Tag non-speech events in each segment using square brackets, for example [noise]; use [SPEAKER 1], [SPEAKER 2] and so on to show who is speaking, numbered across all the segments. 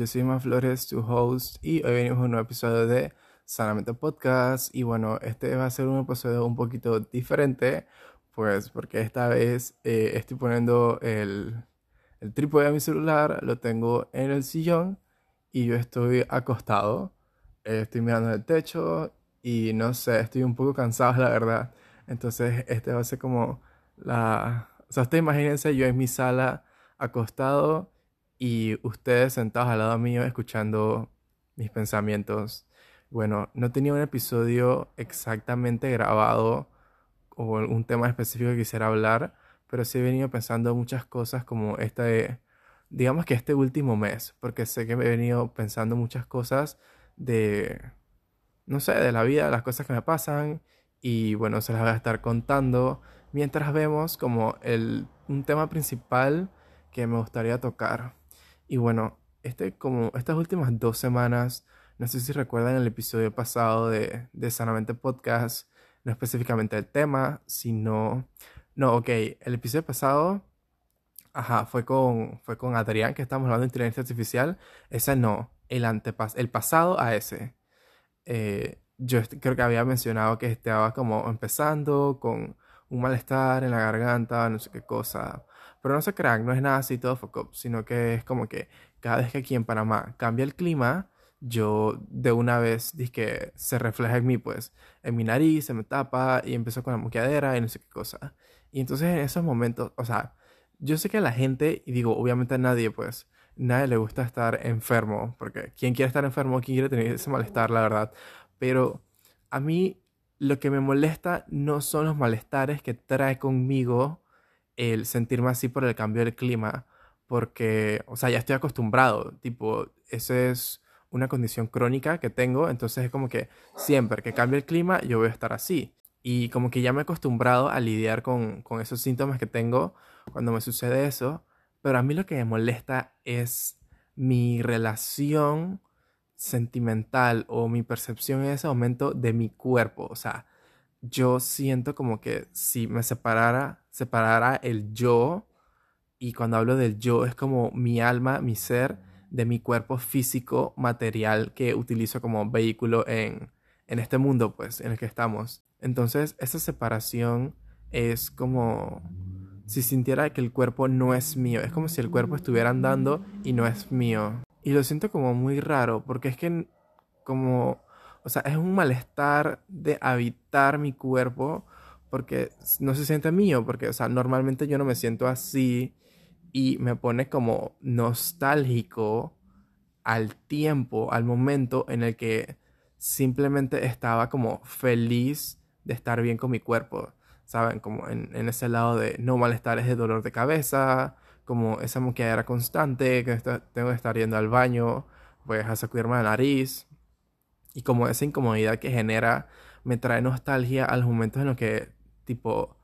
[SPEAKER 1] Yo soy Emma Flores, tu host, y hoy venimos a un nuevo episodio de Sanamente Podcast. Y bueno, este va a ser un episodio un poquito diferente, pues porque esta vez eh, estoy poniendo el, el trípode de mi celular, lo tengo en el sillón y yo estoy acostado. Eh, estoy mirando el techo y no sé, estoy un poco cansado, la verdad. Entonces, este va a ser como la. O sea, ustedes imagínense yo en mi sala acostado y ustedes sentados al lado mío escuchando mis pensamientos. Bueno, no tenía un episodio exactamente grabado o un tema específico que quisiera hablar, pero sí he venido pensando muchas cosas como este, digamos que este último mes, porque sé que me he venido pensando muchas cosas de, no sé, de la vida, las cosas que me pasan y bueno, se las voy a estar contando mientras vemos como el, un tema principal que me gustaría tocar. Y bueno, este, como estas últimas dos semanas, no sé si recuerdan el episodio pasado de, de Sanamente Podcast, no específicamente el tema, sino... No, ok, el episodio pasado, ajá, fue con, fue con Adrián, que estamos hablando de inteligencia artificial. Ese no, el, antepas el pasado a ese. Eh, yo creo que había mencionado que estaba como empezando con un malestar en la garganta, no sé qué cosa. Pero no se crean, no es nada así todo foco, sino que es como que cada vez que aquí en Panamá cambia el clima, yo de una vez que se refleja en mí, pues, en mi nariz, se me tapa y empezó con la moqueadera y no sé qué cosa. Y entonces en esos momentos, o sea, yo sé que a la gente, y digo, obviamente a nadie, pues, nadie le gusta estar enfermo, porque ¿quién quiere estar enfermo? ¿Quién quiere tener ese malestar, la verdad? Pero a mí lo que me molesta no son los malestares que trae conmigo el sentirme así por el cambio del clima, porque, o sea, ya estoy acostumbrado, tipo, eso es una condición crónica que tengo, entonces es como que siempre que cambie el clima yo voy a estar así. Y como que ya me he acostumbrado a lidiar con, con esos síntomas que tengo cuando me sucede eso, pero a mí lo que me molesta es mi relación sentimental o mi percepción en ese momento de mi cuerpo. O sea, yo siento como que si me separara, separara el yo, y cuando hablo del yo es como mi alma, mi ser, de mi cuerpo físico, material que utilizo como vehículo en, en este mundo, pues, en el que estamos. Entonces, esa separación es como si sintiera que el cuerpo no es mío. Es como si el cuerpo estuviera andando y no es mío. Y lo siento como muy raro, porque es que como o sea, es un malestar de habitar mi cuerpo porque no se siente mío, porque, o sea, normalmente yo no me siento así y me pone como nostálgico al tiempo, al momento en el que simplemente estaba como feliz de estar bien con mi cuerpo, ¿saben? Como en, ese lado de no malestares de dolor de cabeza, como esa era constante, que tengo que estar yendo al baño, pues a sacudirme la nariz, y como esa incomodidad que genera me trae nostalgia a los momentos en los que, tipo,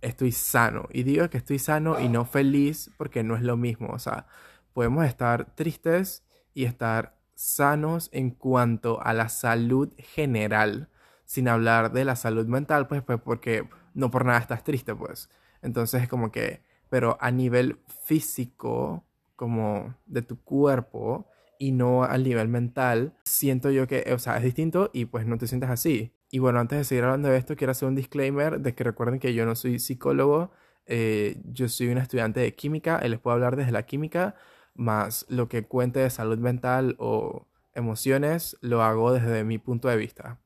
[SPEAKER 1] estoy sano. Y digo que estoy sano y no feliz porque no es lo mismo. O sea, podemos estar tristes y estar sanos en cuanto a la salud general, sin hablar de la salud mental, pues, pues porque no por nada estás triste, pues. Entonces es como que, pero a nivel físico, como de tu cuerpo, y no al nivel mental, siento yo que, o sea, es distinto y pues no te sientes así. Y bueno, antes de seguir hablando de esto, quiero hacer un disclaimer de que recuerden que yo no soy psicólogo, eh, yo soy un estudiante de química y les puedo hablar desde la química, más lo que cuente de salud mental o emociones lo hago desde mi punto de vista.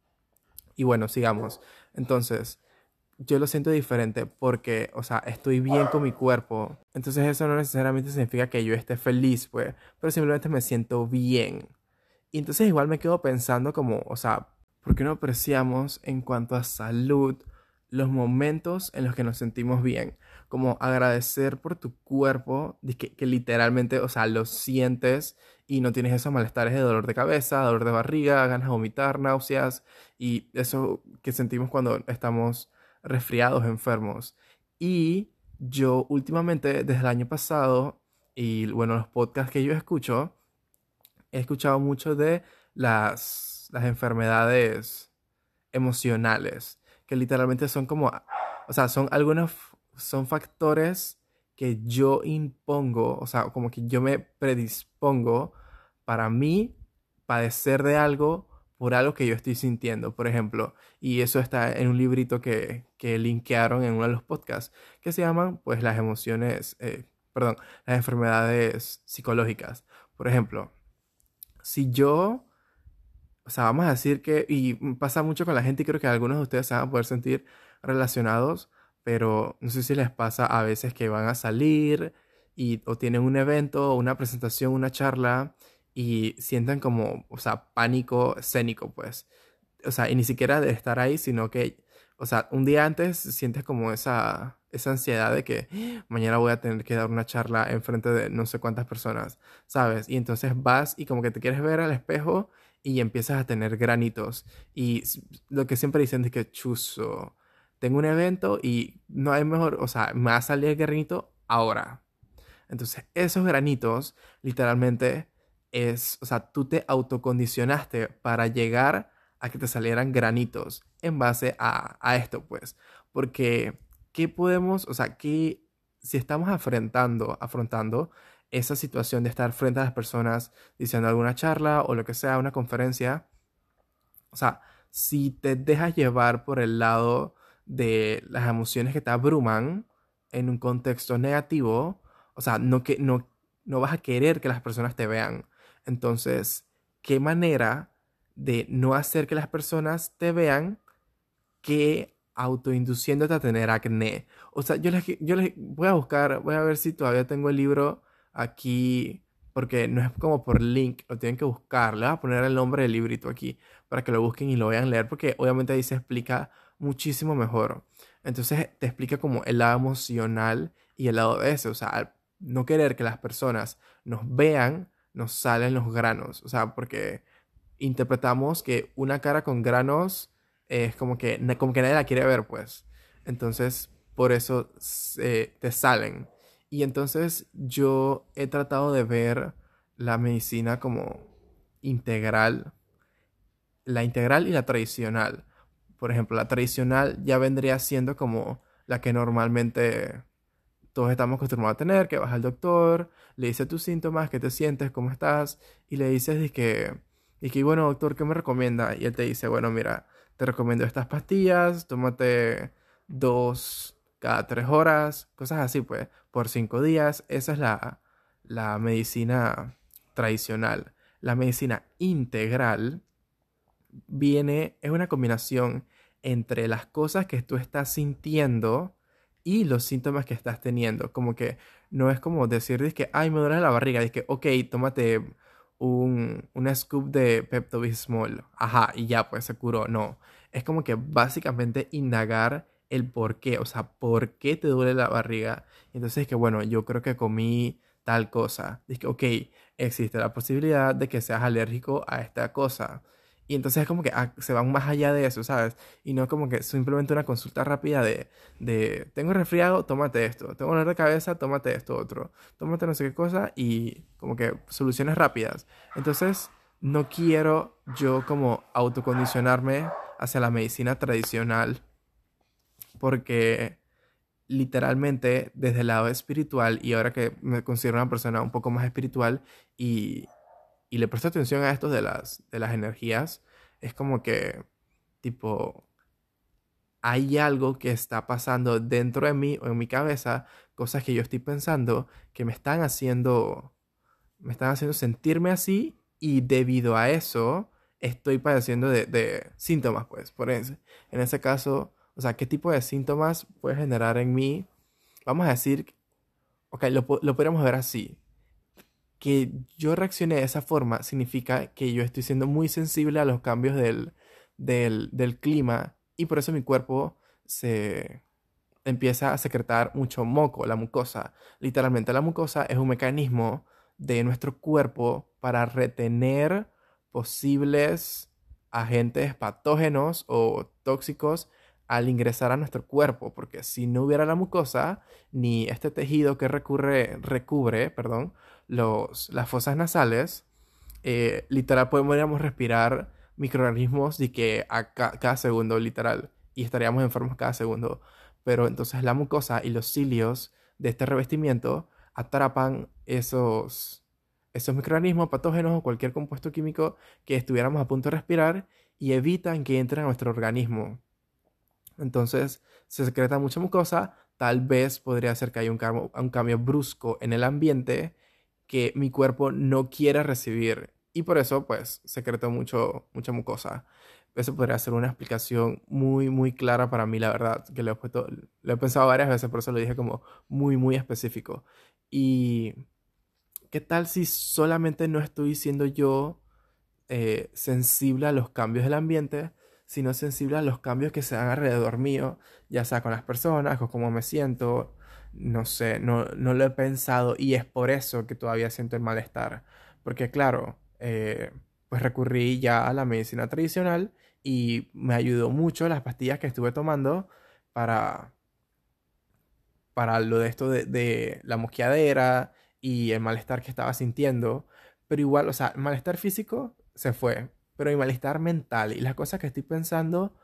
[SPEAKER 1] Y bueno, sigamos. Entonces, yo lo siento diferente porque, o sea, estoy bien con mi cuerpo. Entonces eso no necesariamente significa que yo esté feliz, pues, pero simplemente me siento bien. Y entonces igual me quedo pensando como, o sea, ¿por qué no apreciamos en cuanto a salud los momentos en los que nos sentimos bien? Como agradecer por tu cuerpo, que, que literalmente, o sea, lo sientes y no tienes esos malestares de dolor de cabeza, dolor de barriga, ganas de vomitar, náuseas y eso que sentimos cuando estamos resfriados, enfermos. Y yo últimamente, desde el año pasado, y bueno, los podcasts que yo escucho, he escuchado mucho de las, las enfermedades emocionales, que literalmente son como, o sea, son algunos, son factores que yo impongo, o sea, como que yo me predispongo para mí padecer de algo por algo que yo estoy sintiendo, por ejemplo. Y eso está en un librito que, que linkearon en uno de los podcasts, que se llaman, pues, las emociones, eh, perdón, las enfermedades psicológicas. Por ejemplo, si yo, o sea, vamos a decir que, y pasa mucho con la gente y creo que algunos de ustedes se van a poder sentir relacionados, pero no sé si les pasa a veces que van a salir y, o tienen un evento, una presentación, una charla y sienten como, o sea, pánico escénico, pues. O sea, y ni siquiera de estar ahí, sino que, o sea, un día antes sientes como esa, esa ansiedad de que ¡Ah! mañana voy a tener que dar una charla en frente de no sé cuántas personas, ¿sabes? Y entonces vas y como que te quieres ver al espejo y empiezas a tener granitos. Y lo que siempre dicen es que chuzo, tengo un evento y no hay mejor, o sea, me va a salir el granito ahora. Entonces, esos granitos literalmente es, o sea, tú te autocondicionaste para llegar a que te salieran granitos en base a, a esto, pues. Porque, ¿qué podemos, o sea, qué, si estamos afrontando, afrontando esa situación de estar frente a las personas diciendo alguna charla o lo que sea, una conferencia, o sea, si te dejas llevar por el lado de las emociones que te abruman en un contexto negativo, o sea, no, que, no, no vas a querer que las personas te vean. Entonces, ¿qué manera de no hacer que las personas te vean que autoinduciéndote a tener acné? O sea, yo les, yo les voy a buscar, voy a ver si todavía tengo el libro aquí, porque no es como por link, lo tienen que buscar. Le voy a poner el nombre del librito aquí para que lo busquen y lo vayan a leer, porque obviamente ahí se explica muchísimo mejor. Entonces te explica como el lado emocional y el lado de ese, o sea, no querer que las personas nos vean nos salen los granos. O sea, porque interpretamos que una cara con granos es como que, como que nadie la quiere ver, pues. Entonces, por eso te salen. Y entonces yo he tratado de ver la medicina como integral. La integral y la tradicional. Por ejemplo, la tradicional ya vendría siendo como la que normalmente todos estamos acostumbrados a tener, que vas al doctor, le dices tus síntomas, qué te sientes, cómo estás, y le dices que, y que, bueno, doctor, ¿qué me recomienda? Y él te dice, bueno, mira, te recomiendo estas pastillas, tómate dos cada tres horas, cosas así, pues, por cinco días. Esa es la, la medicina tradicional. La medicina integral viene, es una combinación entre las cosas que tú estás sintiendo, y los síntomas que estás teniendo. Como que no es como decir, que, ay, me duele la barriga. que, ok, tómate un, una scoop de Pepto Bismol. Ajá, y ya, pues se curó. No. Es como que básicamente indagar el por qué. O sea, ¿por qué te duele la barriga? Entonces, que bueno, yo creo que comí tal cosa. Dice, ok, existe la posibilidad de que seas alérgico a esta cosa. Y entonces es como que ah, se van más allá de eso, ¿sabes? Y no como que simplemente una consulta rápida de, de tengo resfriado, tómate esto. Tengo dolor de cabeza, tómate esto otro. Tómate no sé qué cosa y como que soluciones rápidas. Entonces no quiero yo como autocondicionarme hacia la medicina tradicional porque literalmente desde el lado espiritual y ahora que me considero una persona un poco más espiritual y y le presto atención a esto de las, de las energías, es como que, tipo, hay algo que está pasando dentro de mí o en mi cabeza, cosas que yo estoy pensando que me están haciendo, me están haciendo sentirme así y debido a eso estoy padeciendo de, síntomas, pues, por eso. En ese caso, o sea, ¿qué tipo de síntomas puede generar en mí? Vamos a decir, ok, lo, lo podríamos ver así que yo reaccione de esa forma significa que yo estoy siendo muy sensible a los cambios del, del, clima y por eso mi cuerpo se empieza a secretar mucho moco, la mucosa. Literalmente la mucosa es un mecanismo de nuestro cuerpo para retener posibles agentes patógenos o tóxicos al ingresar a nuestro cuerpo, porque si no hubiera la mucosa, ni este tejido que recurre, recubre perdón, los, las fosas nasales, eh, literal podríamos respirar microorganismos de que a cada segundo, literal, y estaríamos enfermos cada segundo. Pero entonces la mucosa y los cilios de este revestimiento atrapan esos, esos microorganismos patógenos o cualquier compuesto químico que estuviéramos a punto de respirar y evitan que entre a nuestro organismo. Entonces se secreta mucha mucosa, tal vez podría ser que haya un, cambio, brusco en el ambiente que mi cuerpo no quiere recibir y por eso pues secreto mucho, mucha mucosa. Eso podría ser una explicación muy, muy clara para mí, la verdad, que lo he, lo he pensado varias veces, por eso lo dije como muy, muy específico. Y ¿qué tal si solamente no estoy siendo yo eh, sensible a los cambios del ambiente, sino sensible a los cambios que se dan alrededor mío, ya sea con las personas o cómo me siento? No sé, no, no lo he pensado y es por eso que todavía siento el malestar. Porque claro, eh, pues recurrí ya a la medicina tradicional y me ayudó mucho las pastillas que estuve tomando para, para lo de esto de, de la mosqueadera y el malestar que estaba sintiendo. Pero igual, o sea, el malestar físico se fue, pero mi malestar mental y las cosas que estoy pensando,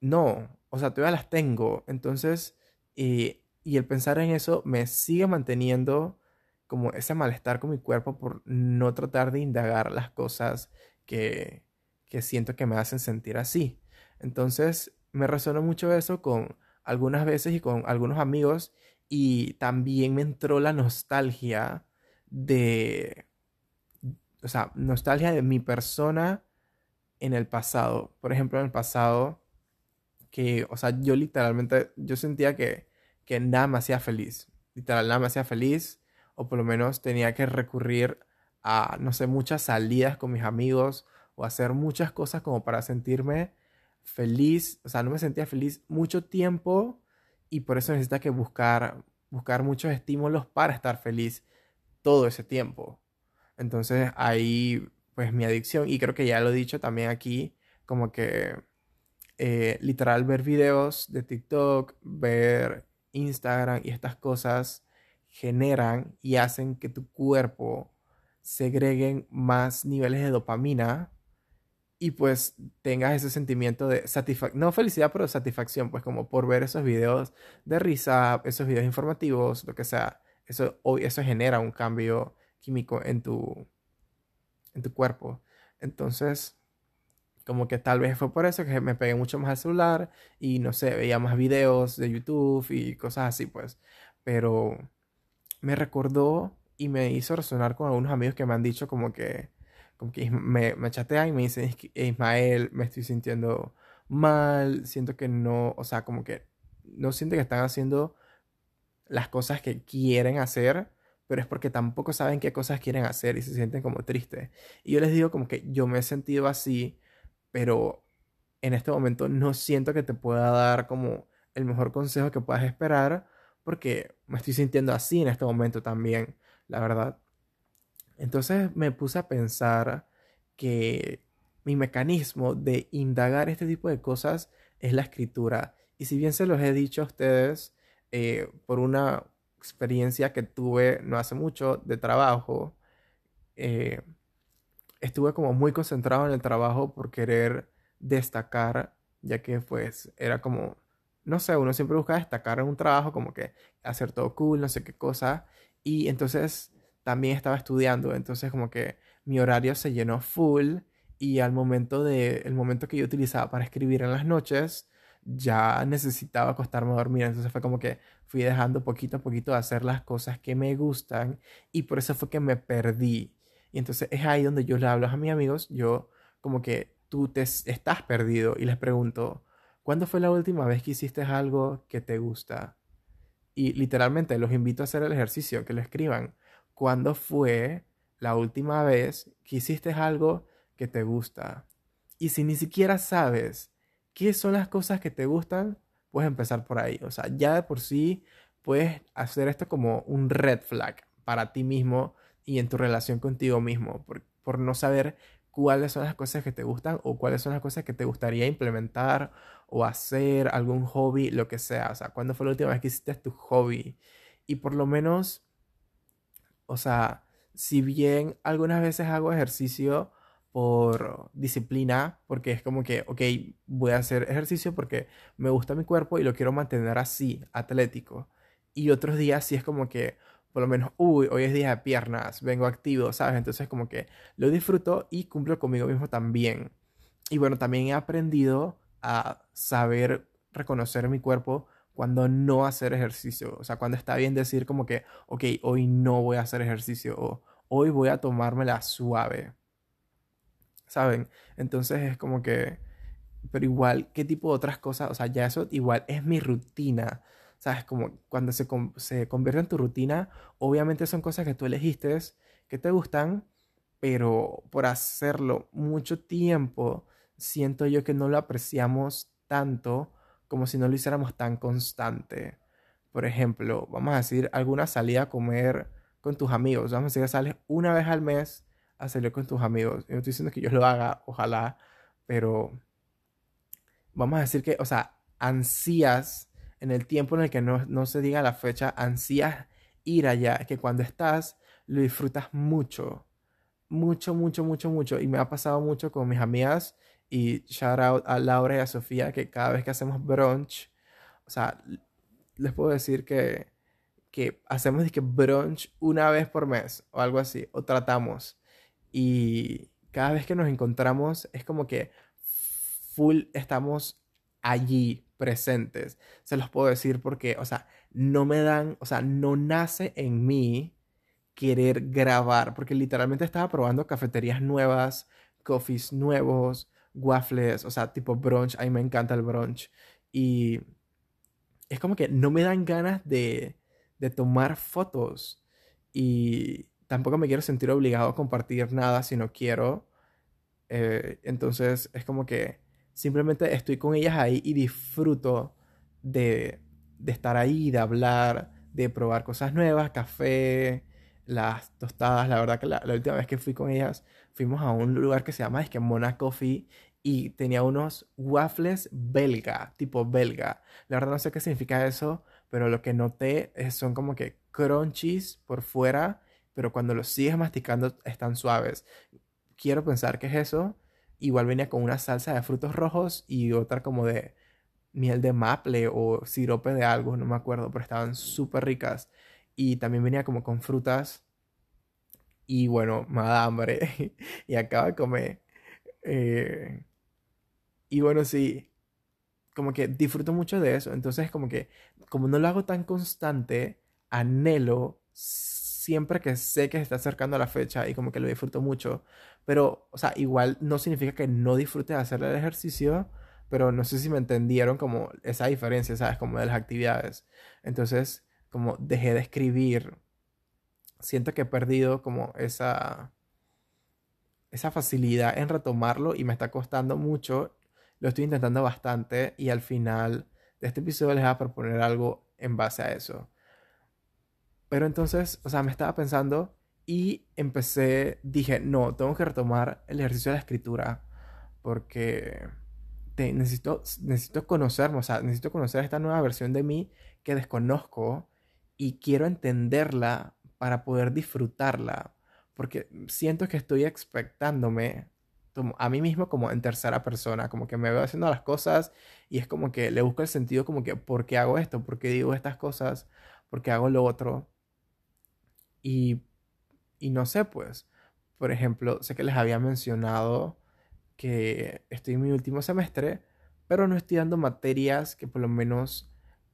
[SPEAKER 1] no, o sea, todavía las tengo. Entonces, y, y el pensar en eso me sigue manteniendo como ese malestar con mi cuerpo por no tratar de indagar las cosas que, que siento que me hacen sentir así. Entonces, me resonó mucho eso con algunas veces y con algunos amigos y también me entró la nostalgia de, o sea, nostalgia de mi persona en el pasado. Por ejemplo, en el pasado, que, o sea, yo literalmente, yo sentía que, que nada me hacía feliz. Literal, nada me hacía feliz. O por lo menos tenía que recurrir a, no sé, muchas salidas con mis amigos o hacer muchas cosas como para sentirme feliz. O sea, no me sentía feliz mucho tiempo y por eso necesita que buscar, buscar muchos estímulos para estar feliz todo ese tiempo. Entonces ahí pues mi adicción, y creo que ya lo he dicho también aquí, como que eh, literal ver videos de TikTok, ver Instagram y estas cosas generan y hacen que tu cuerpo segreguen más niveles de dopamina y pues tengas ese sentimiento de satisfacción, no felicidad, pero satisfacción, pues como por ver esos videos de risa, esos videos informativos, lo que sea, eso, eso genera un cambio químico en tu, en tu cuerpo. Entonces, como que tal vez fue por eso que me pegué mucho más al celular y no sé, veía más videos de YouTube y cosas así, pues. Pero me recordó y me hizo resonar con algunos amigos que me han dicho como que como que me, me chatean y me dicen, Ismael, me estoy sintiendo mal, siento que no, o sea, como que no siento que están haciendo las cosas que quieren hacer, pero es porque tampoco saben qué cosas quieren hacer y se sienten como tristes. Y yo les digo como que yo me he sentido así, pero en este momento no siento que te pueda dar como el mejor consejo que puedas esperar, porque me estoy sintiendo así en este momento también, la verdad. Entonces me puse a pensar que mi mecanismo de indagar este tipo de cosas es la escritura. Y si bien se los he dicho a ustedes eh, por una experiencia que tuve no hace mucho de trabajo, eh, estuve como muy concentrado en el trabajo por querer destacar, ya que pues era como, no sé, uno siempre busca destacar en un trabajo, como que hacer todo cool, no sé qué cosa. Y entonces también estaba estudiando, entonces como que mi horario se llenó full y al momento de el momento que yo utilizaba para escribir en las noches ya necesitaba acostarme a dormir, entonces fue como que fui dejando poquito a poquito de hacer las cosas que me gustan y por eso fue que me perdí. Y entonces es ahí donde yo le hablo a mis amigos, yo como que tú te estás perdido y les pregunto, ¿cuándo fue la última vez que hiciste algo que te gusta? Y literalmente los invito a hacer el ejercicio, que lo escriban. ¿Cuándo fue la última vez que hiciste algo que te gusta? Y si ni siquiera sabes qué son las cosas que te gustan, puedes empezar por ahí. O sea, ya de por sí puedes hacer esto como un red flag para ti mismo y en tu relación contigo mismo, por, por no saber cuáles son las cosas que te gustan o cuáles son las cosas que te gustaría implementar o hacer, algún hobby, lo que sea. O sea, ¿cuándo fue la última vez que hiciste tu hobby? Y por lo menos o sea, si bien algunas veces hago ejercicio por disciplina, porque es como que, ok, voy a hacer ejercicio porque me gusta mi cuerpo y lo quiero mantener así, atlético. Y otros días sí es como que por lo menos, uy, hoy es día de piernas, vengo activo, ¿sabes? Entonces como que lo disfruto y cumplo conmigo mismo también. Y bueno, también he aprendido a saber reconocer mi cuerpo cuando no hacer ejercicio. O sea, cuando está bien decir como que, ok, hoy no voy a hacer ejercicio o hoy voy a tomármela suave. ¿Saben? Entonces es como que, pero igual, ¿qué tipo de otras cosas? O sea, ya eso igual es mi rutina. ¿Sabes? Como cuando se, se convierte en tu rutina, obviamente son cosas que tú elegiste, que te gustan, pero por hacerlo mucho tiempo, siento yo que no lo apreciamos tanto como si no lo hiciéramos tan constante. Por ejemplo, vamos a decir alguna salida a comer con tus amigos. Vamos a decir sales una vez al mes salir con tus amigos. Yo no estoy diciendo que yo lo haga, ojalá, pero vamos a decir que, o sea, ansías en el tiempo en el que no, no se diga la fecha, ansías ir allá, que cuando estás lo disfrutas mucho, mucho, mucho, mucho, mucho. Y me ha pasado mucho con mis amigas y shout out a Laura y a Sofía que cada vez que hacemos brunch, o sea, les puedo decir que, que hacemos que brunch una vez por mes o algo así, o tratamos. Y cada vez que nos encontramos es como que full estamos allí presentes. Se los puedo decir porque, o sea, no me dan, o sea, no nace en mí querer grabar, porque literalmente estaba probando cafeterías nuevas, coffees nuevos, waffles, o sea, tipo brunch, a mí me encanta el brunch. Y es como que no me dan ganas de, de tomar fotos y tampoco me quiero sentir obligado a compartir nada si no quiero. Eh, entonces es como que simplemente estoy con ellas ahí y disfruto de, de estar ahí, de hablar, de probar cosas nuevas, café, las tostadas. La verdad que la, última vez que fui con ellas, fuimos a un lugar que se llama es que Mona Coffee y tenía unos waffles belga, tipo belga. La verdad no sé qué significa eso, pero lo que noté es, son como que crunchies por fuera, pero cuando los sigues masticando están suaves. Quiero pensar que es eso. Igual venía con una salsa de frutos rojos y otra como de miel de maple o sirope de algo, no me acuerdo, pero estaban súper ricas y también venía como con frutas. Y bueno, me da hambre [laughs] y acaba de comer. Eh, y bueno, sí, como que disfruto mucho de eso. Entonces, como que, como no lo hago tan constante, anhelo siempre que sé que se está acercando a la fecha y como que lo disfruto mucho. Pero, o sea, igual no significa que no disfrute de hacer el ejercicio, pero no sé si me entendieron como esa diferencia, ¿sabes? Como de las actividades. Entonces, como dejé de escribir, siento que he perdido como esa, esa facilidad en retomarlo y me está costando mucho. Lo estoy intentando bastante y al final de este episodio les voy a proponer algo en base a eso. Pero entonces, o sea, me estaba pensando y empecé, dije, no, tengo que retomar el ejercicio de la escritura porque necesito, necesito conocerme, o sea, necesito conocer esta nueva versión de mí que desconozco y quiero entenderla para poder disfrutarla, porque siento que estoy expectándome a mí mismo como en tercera persona, como que me veo haciendo las cosas y es como que le busco el sentido como que, ¿por qué hago esto? ¿Por qué digo estas cosas? ¿Por qué hago lo otro? Y, y no sé, pues, por ejemplo, sé que les había mencionado que estoy en mi último semestre, pero no estoy dando materias que por lo menos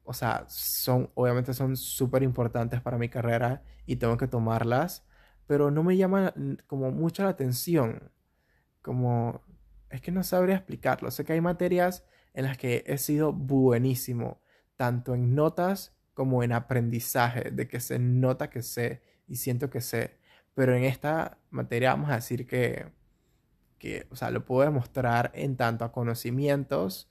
[SPEAKER 1] o sea, son, obviamente son súper importantes para mi carrera y tengo que tomarlas, pero no me llaman como mucho la atención. Como, es que no sabría explicarlo. Sé que hay materias en las que he sido buenísimo, tanto en notas como en aprendizaje, de que se nota que sé y siento que sé. Pero en esta materia vamos a decir que, que, o sea, lo puedo demostrar en tanto a conocimientos,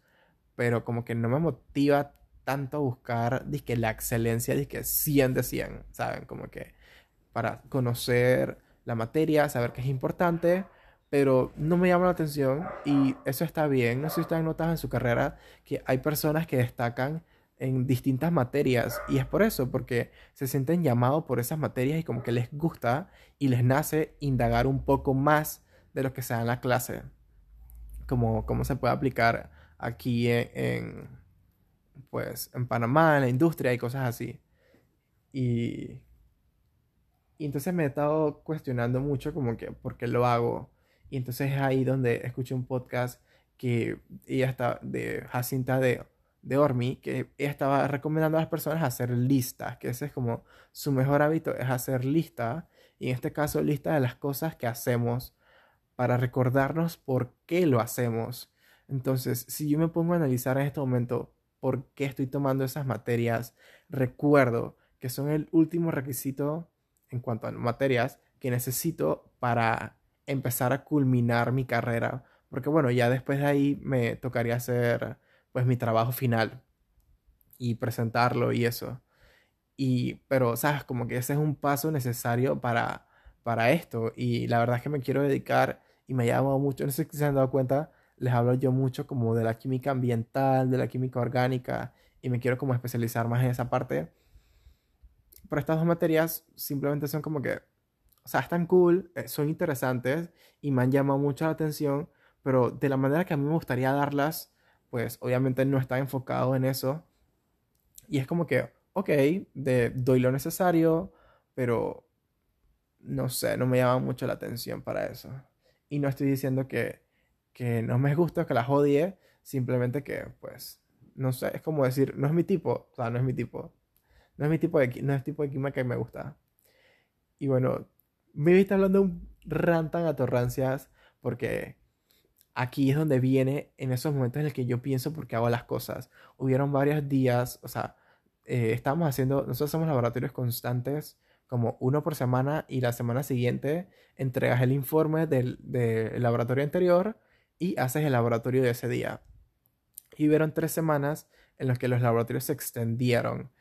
[SPEAKER 1] pero como que no me motiva tanto buscar que la excelencia, que 100 de 100, ¿saben? Como que para conocer la materia, saber que es importante, pero no me llama la atención y eso está bien. No sé si ustedes notan en su carrera que hay personas que destacan en distintas materias y es por eso, porque se sienten llamados por esas materias y como que les gusta y les nace indagar un poco más de lo que sea en la clase, como, cómo se puede aplicar aquí en pues en Panamá, en la industria y cosas así. Y, Y entonces me he estado cuestionando mucho como que por qué lo hago. Y entonces es ahí donde escuché un podcast que ella está de Jacinta de, de Ormi, que estaba recomendando a las personas hacer listas, que ese es como su mejor hábito, es hacer lista, y en este caso lista de las cosas que hacemos para recordarnos por qué lo hacemos. Entonces, si yo me pongo a analizar en este momento por qué estoy tomando esas materias, recuerdo que son el último requisito en cuanto a materias que necesito para empezar a culminar mi carrera. Porque bueno, ya después de ahí me tocaría hacer pues mi trabajo final y presentarlo y eso. Y, pero, ¿sabes? Como que ese es un paso necesario para, para esto. Y la verdad es que me quiero dedicar y me ha llamado mucho, no sé si se han dado cuenta, les hablo yo mucho como de la química ambiental, de la química orgánica y me quiero como especializar más en esa parte. Pero estas dos materias simplemente son como que, o sea, están cool, eh, son interesantes y me han llamado mucho la atención, pero de la manera que a mí me gustaría darlas, pues obviamente no está enfocado en eso. Y es como que, ok, de, doy lo necesario, pero no sé, no me llama mucho la atención para eso. Y no estoy diciendo que, que no me gusta, que las odie, simplemente que, pues, no sé, es como decir, no es mi tipo, o sea, no es mi tipo. No es mi tipo de, no es tipo de química que me gusta. Y bueno, me viste hablando un rantan a torrancias porque aquí es donde viene en esos momentos en los que yo pienso por qué hago las cosas. Hubieron varios días, o sea, eh, estamos haciendo, nosotros hacemos laboratorios constantes como uno por semana y la semana siguiente entregas el informe del, del laboratorio anterior y haces el laboratorio de ese día. Y hubieron tres semanas en las que los laboratorios se extendieron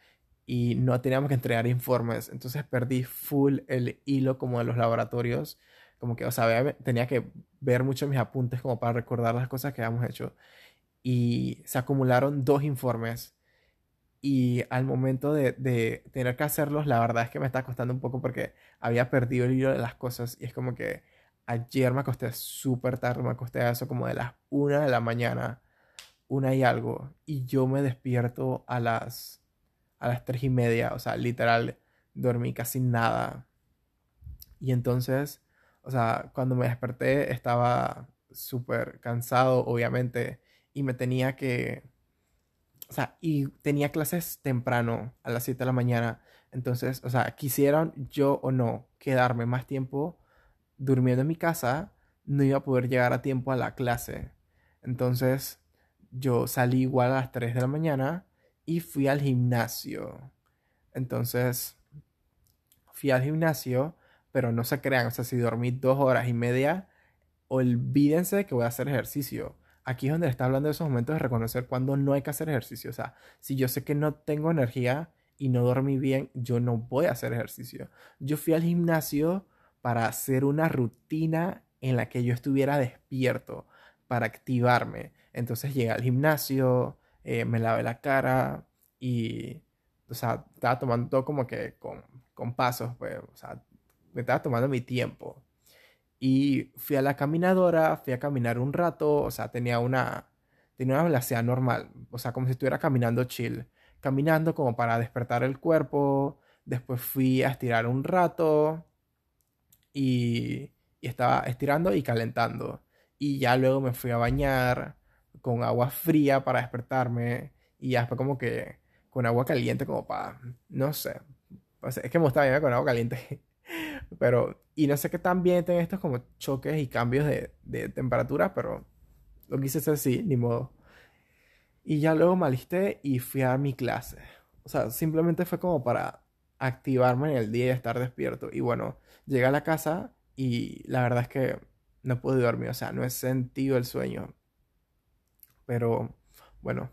[SPEAKER 1] y no teníamos que entregar informes. Entonces perdí full el hilo como de los laboratorios. Como que, o sea, tenía que ver mucho mis apuntes como para recordar las cosas que habíamos hecho. Y se acumularon dos informes. Y al momento de, de tener que hacerlos, la verdad es que me está costando un poco porque había perdido el hilo de las cosas. Y es como que ayer me acosté súper tarde, me acosté a eso como de las una de la mañana, una y algo. Y yo me despierto a las a las tres y media, o sea, literal, dormí casi nada. Y entonces, o sea, cuando me desperté estaba súper cansado, obviamente, y me tenía que, o sea, y tenía clases temprano, a las 7 de la mañana. Entonces, o sea, quisieran yo o no quedarme más tiempo durmiendo en mi casa, no iba a poder llegar a tiempo a la clase. Entonces, yo salí igual a las 3 de la mañana y fui al gimnasio. Entonces, fui al gimnasio, pero no se crean, o sea, si dormí dos horas y media, olvídense que voy a hacer ejercicio. Aquí es donde está hablando de esos momentos de reconocer cuando no hay que hacer ejercicio. O sea, si yo sé que no tengo energía y no dormí bien, yo no voy a hacer ejercicio. Yo fui al gimnasio para hacer una rutina en la que yo estuviera despierto, para activarme. Entonces llegué al gimnasio, eh, me lavé la cara y, o sea, estaba tomando todo como que con, con pasos, pues, o sea, me estaba tomando mi tiempo. Y fui a la caminadora, fui a caminar un rato, o sea, tenía una, tenía una velocidad normal, o sea, como si estuviera caminando chill, caminando como para despertar el cuerpo, después fui a estirar un rato y, y estaba estirando y calentando. Y ya luego me fui a bañar, con agua fría para despertarme y ya después como que con agua caliente como para, no sé, es que me gusta bañarme con agua caliente. [laughs] pero, y no sé qué tan bien tienen estos como choques y cambios de, de temperatura, pero lo quise hacer así, ni modo. Y ya luego me alisté y fui a mi clase. O sea, simplemente fue como para activarme en el día y estar despierto. Y bueno, llegué a la casa y la verdad es que no pude dormir. O sea, no he sentido el sueño. Pero bueno,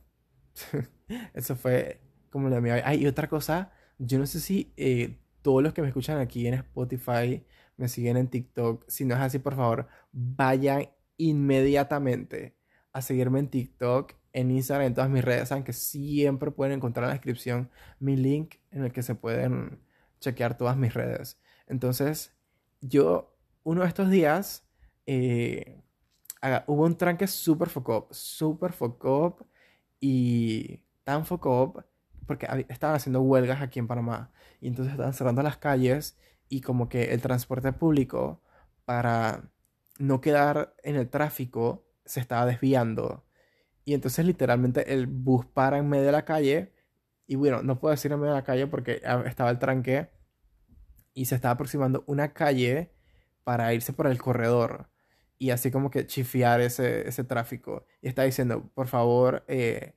[SPEAKER 1] [laughs] eso fue como la mía. Hay otra cosa, yo no sé si eh, todos los que me escuchan aquí en Spotify me siguen en TikTok. Si no es así, por favor, vayan inmediatamente a seguirme en TikTok, en Instagram, en todas mis redes. aunque siempre pueden encontrar en la descripción mi link en el que se pueden chequear todas mis redes. Entonces, yo uno de estos días eh, hubo un tranque súper focop, súper focop y tan focop porque estaban haciendo huelgas aquí en Panamá y entonces estaban cerrando las calles y como que el transporte público para no quedar en el tráfico se estaba desviando. Y entonces literalmente el bus para en medio de la calle. Y bueno, no puedo decir en medio de la calle porque estaba el tranque. Y se estaba aproximando una calle para irse por el corredor. Y así como que chifiar ese, ese tráfico. Y está diciendo, por favor, eh,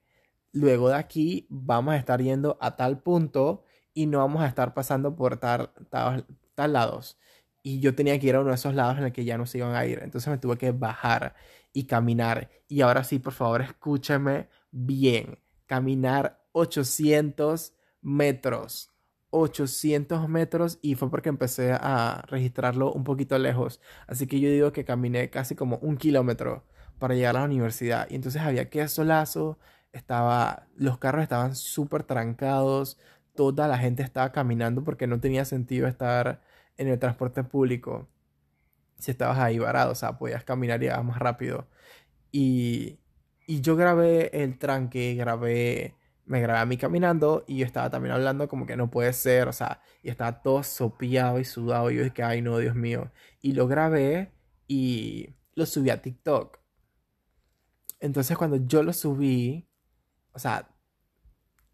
[SPEAKER 1] luego de aquí vamos a estar yendo a tal punto y no vamos a estar pasando por tal, tal, tal lados. Y yo tenía que ir a uno de esos lados en el que ya no se iban a ir. Entonces me tuve que bajar y caminar. Y ahora sí, por favor, escúchame bien. Caminar 800 metros. 800 metros y fue porque empecé a registrarlo un poquito lejos. Así que yo digo que caminé casi como un kilómetro para llegar a la universidad. Y entonces había que solazo, estaba, los carros estaban súper trancados, toda la gente estaba caminando porque no tenía sentido estar en el transporte público si estabas ahí varado, o sea, podías caminar y más rápido. Y, y yo grabé el tranque, grabé, me grabé a mí caminando y yo estaba también hablando como que no puede ser, o sea, y estaba todo sopeado y sudado y yo dije, ay no, Dios mío. Y lo grabé y lo subí a TikTok. Entonces cuando yo lo subí, o sea,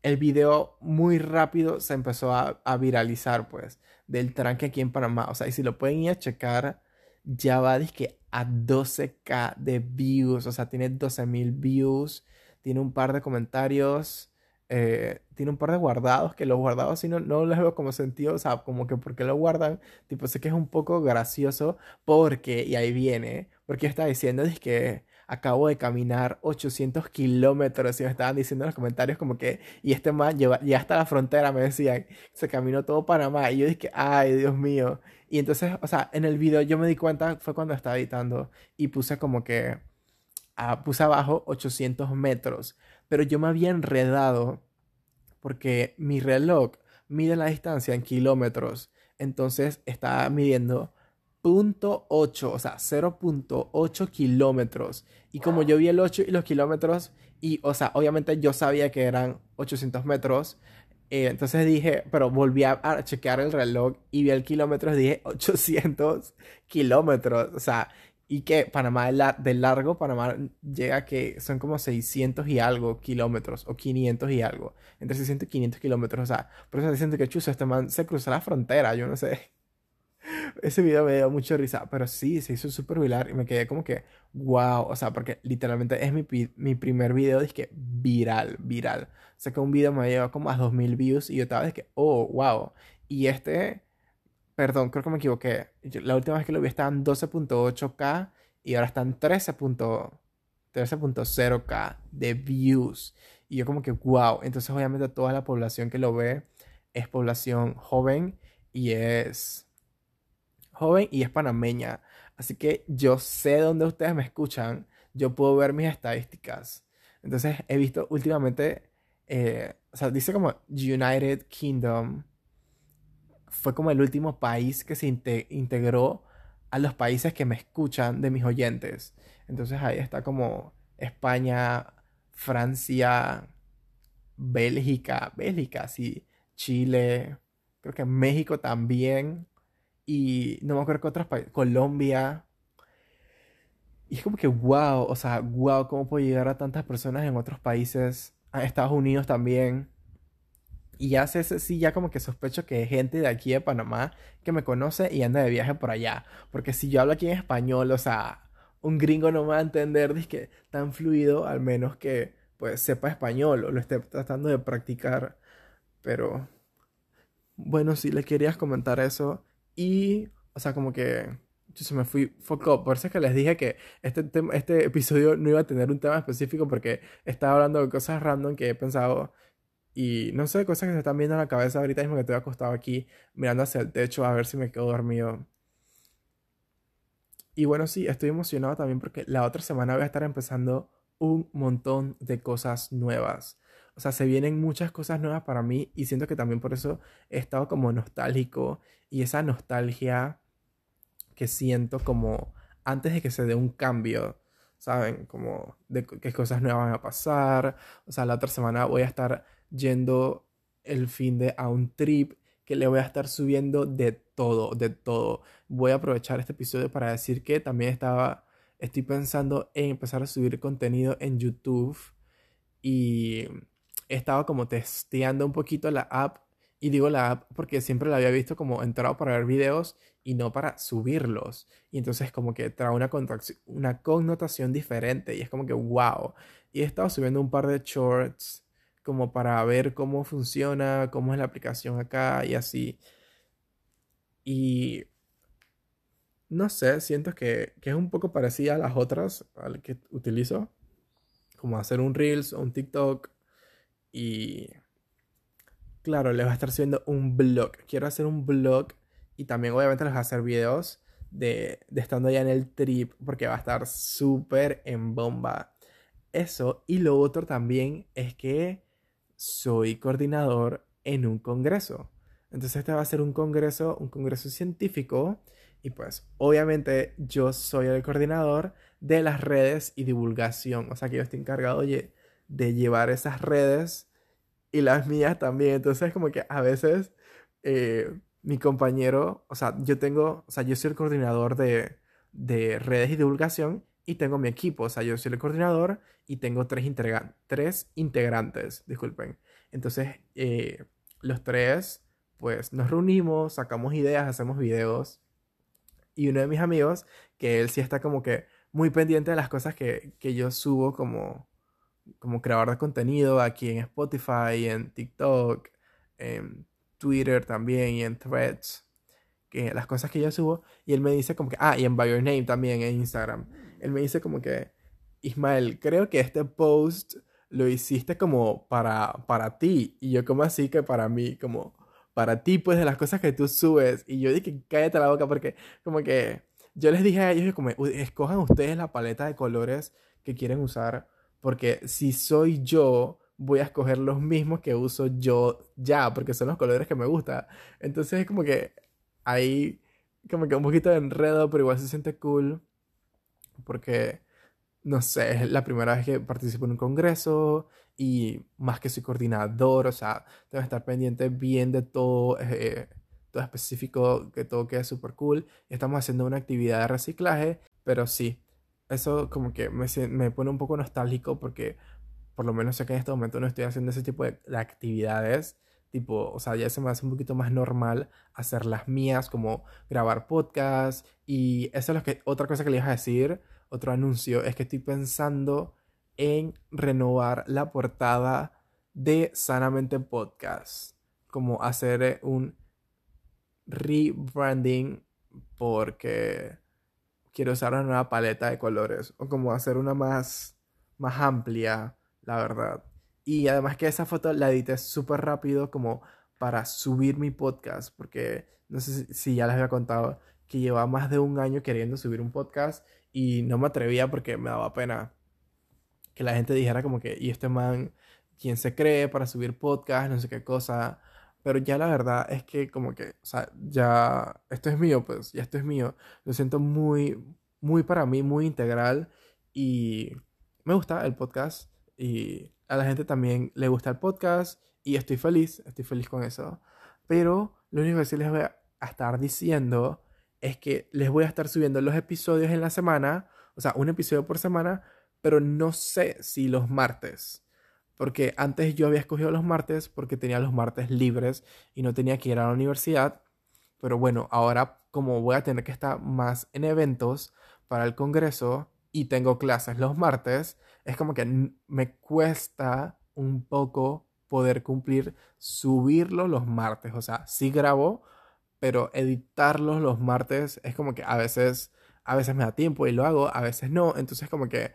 [SPEAKER 1] el video muy rápido se empezó a, a viralizar, pues, del tranque aquí en Panamá. O sea, y si lo pueden ir a checar, ya va que a 12k de views, o sea, tiene 12.000 views, tiene un par de comentarios, eh, tiene un par de guardados, que los guardados si no, no los veo como sentido, o sea, como que porque lo guardan, tipo, sé que es un poco gracioso, porque, y ahí viene, porque está diciendo, que acabo de caminar 800 kilómetros y me estaban diciendo en los comentarios como que, y este man lleva, ya hasta la frontera, me decían, se caminó todo Panamá y yo dije, ay, Dios mío. Y entonces, o sea, en el video yo me di cuenta, fue cuando estaba editando y puse como que, ah, puse abajo 800 metros, pero yo me había enredado porque mi reloj mide la distancia en kilómetros, entonces estaba midiendo .8, o sea, 0.8 kilómetros. Y como yo vi el 8 y los kilómetros, y, o sea, obviamente yo sabía que eran 800 metros, eh, entonces dije, pero volví a, chequear el reloj y vi el kilómetro dije [laughs] 800 kilómetros, o sea, y que Panamá de, largo, Panamá llega que son como 600 y algo kilómetros, o 500 y algo, entre 600 y 500 kilómetros, o sea, por eso diciendo que chuzo, este man se cruzó la frontera, yo no sé. Ese video me dio mucha risa, pero sí, se hizo súper viral y me quedé como que, wow, o sea, porque literalmente es mi, mi primer video, que viral, viral. O sea, que un video me llevado como a 2000 views y yo estaba de que, oh, wow. Y este, perdón, creo que me equivoqué. la última vez que lo vi estaba en 12.8K y ahora están 13.0K de views. Y yo como que, wow. Entonces obviamente toda la población que lo ve es población joven y es joven y es panameña. Así que yo sé dónde ustedes me escuchan, yo puedo ver mis estadísticas. Entonces he visto últimamente, eh, o sea, dice como United Kingdom fue como el último país que se integró a los países que me escuchan de mis oyentes. Entonces ahí está como España, Francia, Bélgica, Bélgica, sí, Chile, creo que México también y no me acuerdo qué otros países, Colombia. Y es como que, wow, o sea, wow, ¿cómo puedo llegar a tantas personas en otros países? A Estados Unidos también. Y ya sé, sí, ya como que sospecho que hay gente de aquí de Panamá que me conoce y anda de viaje por allá. Porque si yo hablo aquí en español, o sea, un gringo no me va a entender que tan fluido, al menos que pues sepa español o lo esté tratando de practicar. Pero bueno, si le querías comentar eso. Y, o sea, como que yo se me fui foco. Por eso es que les dije que este, este episodio no iba a tener un tema específico porque estaba hablando de cosas random que he pensado. Y no sé, cosas que se están viendo en la cabeza ahorita mismo que estoy acostado aquí mirando hacia el techo a ver si me quedo dormido. Y bueno, sí, estoy emocionado también porque la otra semana voy a estar empezando un montón de cosas nuevas. O sea, se vienen muchas cosas nuevas para mí y siento que también por eso he estado como nostálgico y esa nostalgia que siento como antes de que se dé un cambio, ¿saben? Como de qué cosas nuevas van a pasar. O sea, la otra semana voy a estar yendo el fin de a un trip que le voy a estar subiendo de todo, de todo. Voy a aprovechar este episodio para decir que también estaba, estoy pensando en empezar a subir contenido en YouTube y estaba como testeando un poquito la app. Y digo la app porque siempre la había visto como entrado para ver videos y no para subirlos. Y entonces como que trae una, una connotación diferente y es como que wow. Y he estado subiendo un par de shorts como para ver cómo funciona, cómo es la aplicación acá y así. Y no sé, siento que, que es un poco parecida a las otras al que utilizo. Como hacer un Reels o un TikTok. Y claro, les va a estar subiendo un blog. Quiero hacer un blog y también obviamente les voy a hacer videos de, de estando ya en el trip porque va a estar súper en bomba. Eso. Y lo otro también es que soy coordinador en un congreso. Entonces este va a ser un congreso, un congreso científico y pues obviamente yo soy el coordinador de las redes y divulgación. O sea que yo estoy encargado de, llevar esas redes y las mías también. Entonces como que a veces eh, mi compañero, o sea, yo tengo, o sea, yo soy el coordinador de, de redes y divulgación y tengo mi equipo. O sea, yo soy el coordinador y tengo tres, tres integrantes, disculpen. Entonces, eh, los tres, pues nos reunimos, sacamos ideas, hacemos videos. Y uno de mis amigos, que él sí está como que muy pendiente de las cosas que, que yo subo como, como creador de contenido aquí en Spotify, en TikTok, en Twitter también y en Threads. Que las cosas que yo subo. Y él me dice como que, ah, y en By Your Name también en Instagram él me dice como que, Ismael, creo que este post lo hiciste como para, para ti. Y yo como así que para mí, como para ti, pues de las cosas que tú subes. Y yo dije, cállate la boca porque como que yo les dije a ellos como, escojan ustedes la paleta de colores que quieren usar. Porque si soy yo, voy a escoger los mismos que uso yo ya, porque son los colores que me gustan. Entonces es como que ahí, como que un poquito de enredo, pero igual se siente cool porque, no sé, es la primera vez que participo en un congreso y más que soy coordinador, o sea, tengo que estar pendiente bien de todo, eh, todo específico, que todo quede súper cool. Estamos haciendo una actividad de reciclaje, pero sí, eso como que me, me pone un poco nostálgico porque por lo menos sé que en este momento no estoy haciendo ese tipo de, de actividades tipo, o sea, ya se me hace un poquito más normal hacer las mías, como grabar podcast. Y eso es lo que, otra cosa que le iba a decir, otro anuncio, es que estoy pensando en renovar la portada de Sanamente Podcast. Como hacer un rebranding porque quiero usar una nueva paleta de colores. O como hacer una más, más amplia, la verdad. Y además que esa foto la edité súper rápido como para subir mi podcast. Porque no sé si ya les había contado que llevaba más de un año queriendo subir un podcast y no me atrevía porque me daba pena que la gente dijera como que, y este man, ¿quién se cree para subir podcast? No sé qué cosa. Pero ya la verdad es que como que, o sea, ya esto es mío, pues, ya esto es mío. Lo siento muy, muy para mí, muy integral y me gusta el podcast y a la gente también le gusta el podcast y estoy feliz, estoy feliz con eso. Pero lo único que sí les voy a estar diciendo es que les voy a estar subiendo los episodios en la semana, o sea, un episodio por semana, pero no sé si los martes. Porque antes yo había escogido los martes porque tenía los martes libres y no tenía que ir a la universidad. Pero bueno, ahora como voy a tener que estar más en eventos para el Congreso y tengo clases los martes, es como que me cuesta un poco poder cumplir subirlo los martes. O sea, sí grabo, pero editarlos los martes es como que a veces, a veces me da tiempo y lo hago, a veces no. Entonces como que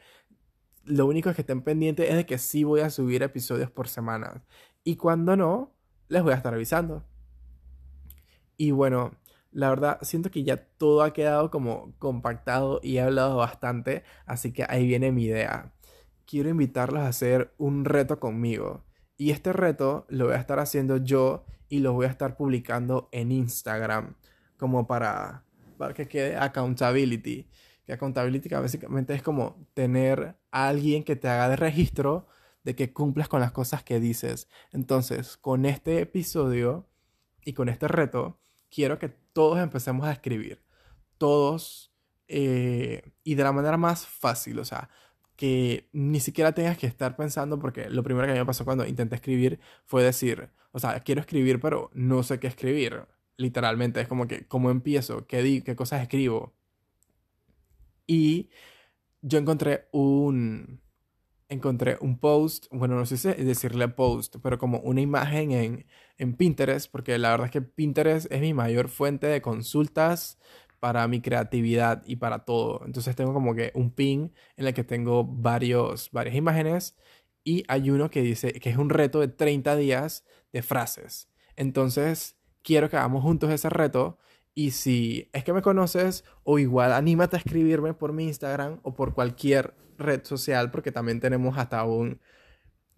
[SPEAKER 1] lo único que estén pendientes es de que sí voy a subir episodios por semana. Y cuando no, les voy a estar avisando. Y bueno, la verdad siento que ya todo ha quedado como compactado y he hablado bastante, así que ahí viene mi idea. Quiero invitarlos a hacer un reto conmigo. Y este reto lo voy a estar haciendo yo y lo voy a estar publicando en Instagram como para, para que quede accountability. Que accountability básicamente es como tener alguien que te haga de registro de que cumplas con las cosas que dices. Entonces, con este episodio y con este reto quiero que todos empecemos a escribir. Todos eh, y de la manera más fácil, o sea, que ni siquiera tengas que estar pensando, porque lo primero que a mí me pasó cuando intenté escribir fue decir, o sea, quiero escribir, pero no sé qué escribir. Literalmente, es como que, ¿cómo empiezo? ¿Qué, di qué cosas escribo? Y yo encontré un, encontré un post, bueno, no sé decirle post, pero como una imagen en, en Pinterest, porque la verdad es que Pinterest es mi mayor fuente de consultas para mi creatividad y para todo. Entonces tengo como que un pin en el que tengo varios, varias imágenes y hay uno que dice que es un reto de 30 días de frases. Entonces quiero que hagamos juntos ese reto y si es que me conoces o igual anímate a escribirme por mi Instagram o por cualquier red social porque también tenemos hasta un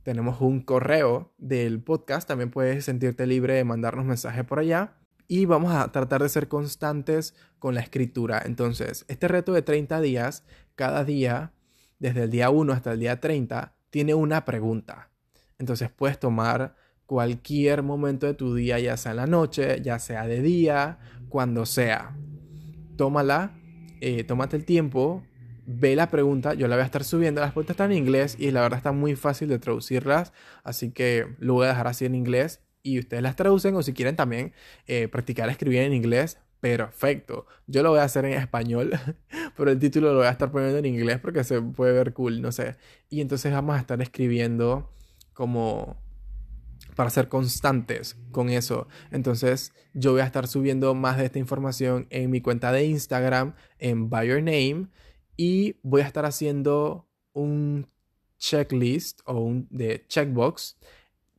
[SPEAKER 1] tenemos un correo del podcast, también puedes sentirte libre de mandarnos mensajes por allá y vamos a tratar de ser constantes con la escritura. Entonces, este reto de 30 días, cada día, desde el día 1 hasta el día 30, tiene una pregunta. Entonces puedes tomar cualquier momento de tu día, ya sea en la noche, ya sea de día, cuando sea. Tómala, eh, tómate el tiempo, ve la pregunta, yo la voy a estar subiendo, las preguntas están en inglés y la verdad está muy fácil de traducirlas, así que lo voy a dejar así en inglés y ustedes las traducen o si quieren también eh, practicar escribir en inglés, perfecto. Yo lo voy a hacer en español, [laughs] pero el título lo voy a estar poniendo en inglés porque se puede ver cool, no sé. Y entonces vamos a estar escribiendo como para ser constantes con eso. Entonces yo voy a estar subiendo más de esta información en mi cuenta de Instagram, en By Your Name, y voy a estar haciendo un checklist o un de checkbox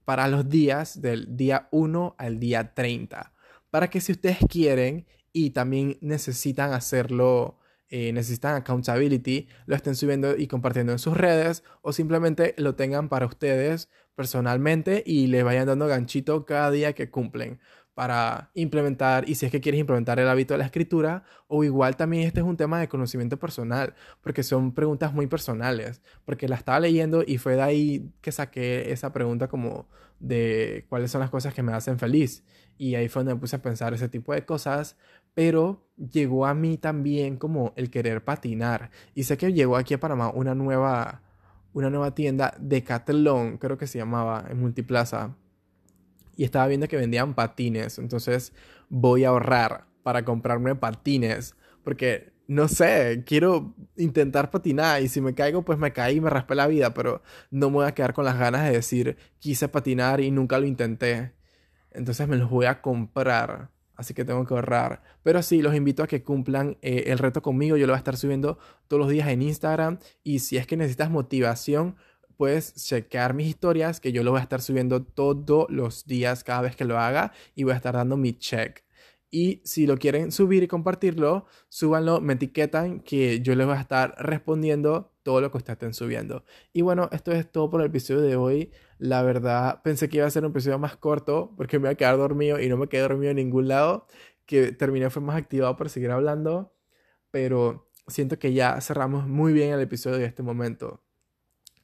[SPEAKER 1] para los días del día 1 al día 30. Para que si ustedes quieren y también necesitan hacerlo, eh, necesitan accountability, lo estén subiendo y compartiendo en sus redes o simplemente lo tengan para ustedes personalmente y les vayan dando ganchito cada día que cumplen para implementar y si es que quieres implementar el hábito de la escritura o igual también este es un tema de conocimiento personal porque son preguntas muy personales porque la estaba leyendo y fue de ahí que saqué esa pregunta como de cuáles son las cosas que me hacen feliz. Y ahí fue donde me puse a pensar ese tipo de cosas pero llegó a mí también como el querer patinar. Y sé que llegó aquí a Panamá una nueva una nueva tienda de Decathlon creo que se llamaba en Multiplaza y estaba viendo que vendían patines. Entonces voy a ahorrar para comprarme patines. Porque, no sé, quiero intentar patinar y si me caigo, pues me caí y me raspé la vida. Pero no me voy a quedar con las ganas de decir, quise patinar y nunca lo intenté. Entonces me los voy a comprar. Así que tengo que ahorrar. Pero sí, los invito a que cumplan eh, el reto conmigo. Yo lo voy a estar subiendo todos los días en Instagram. Y si es que necesitas motivación, puedes chequear mis historias que yo lo voy a estar subiendo todos los días cada vez que lo haga y voy a estar dando mi check. Y si lo quieren subir y compartirlo, súbanlo, me etiquetan que yo les voy a estar respondiendo todo lo que ustedes estén subiendo. Y bueno, esto es todo por el episodio de hoy. La verdad, pensé que iba a ser un episodio más corto porque me iba a quedar dormido y no me quedé dormido en ningún lado. Que terminé fue más activado para seguir hablando. Pero siento que ya cerramos muy bien el episodio de este momento.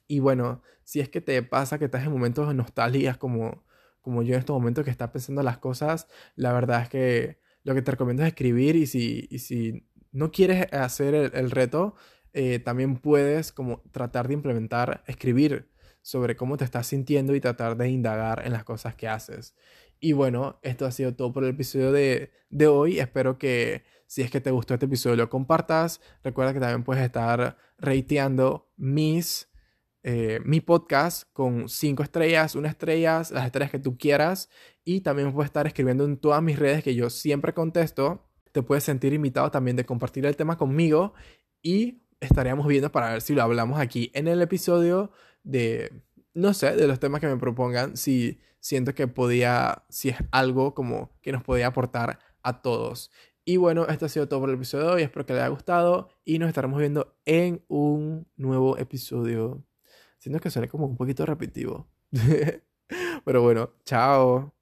[SPEAKER 1] Y bueno, si es que te pasa que estás en momentos de nostalgia como, como yo en estos momentos que estás pensando las cosas, la verdad es que lo que te recomiendo es escribir y si, y si no quieres hacer el, reto, eh, también puedes como tratar de implementar, escribir sobre cómo te estás sintiendo y tratar de indagar en las cosas que haces. Y bueno, esto ha sido todo por el episodio de, de hoy. Espero que si es que te gustó este episodio lo compartas. Recuerda que también puedes estar rateando mis eh, mi podcast con cinco estrellas, una estrella, las estrellas que tú quieras. Y también puedes estar escribiendo en todas mis redes que yo siempre contesto. Te puedes sentir invitado también de compartir el tema conmigo y estaríamos viendo para ver si lo hablamos aquí en el episodio de, no sé, de los temas que me propongan. Si siento que podía, si es algo como que nos podía aportar a todos. Y bueno, esto ha sido todo por el episodio de hoy. Espero que les haya gustado y nos estaremos viendo en un nuevo episodio. Siento que suena como un poquito repetitivo. [laughs] Pero bueno, chao.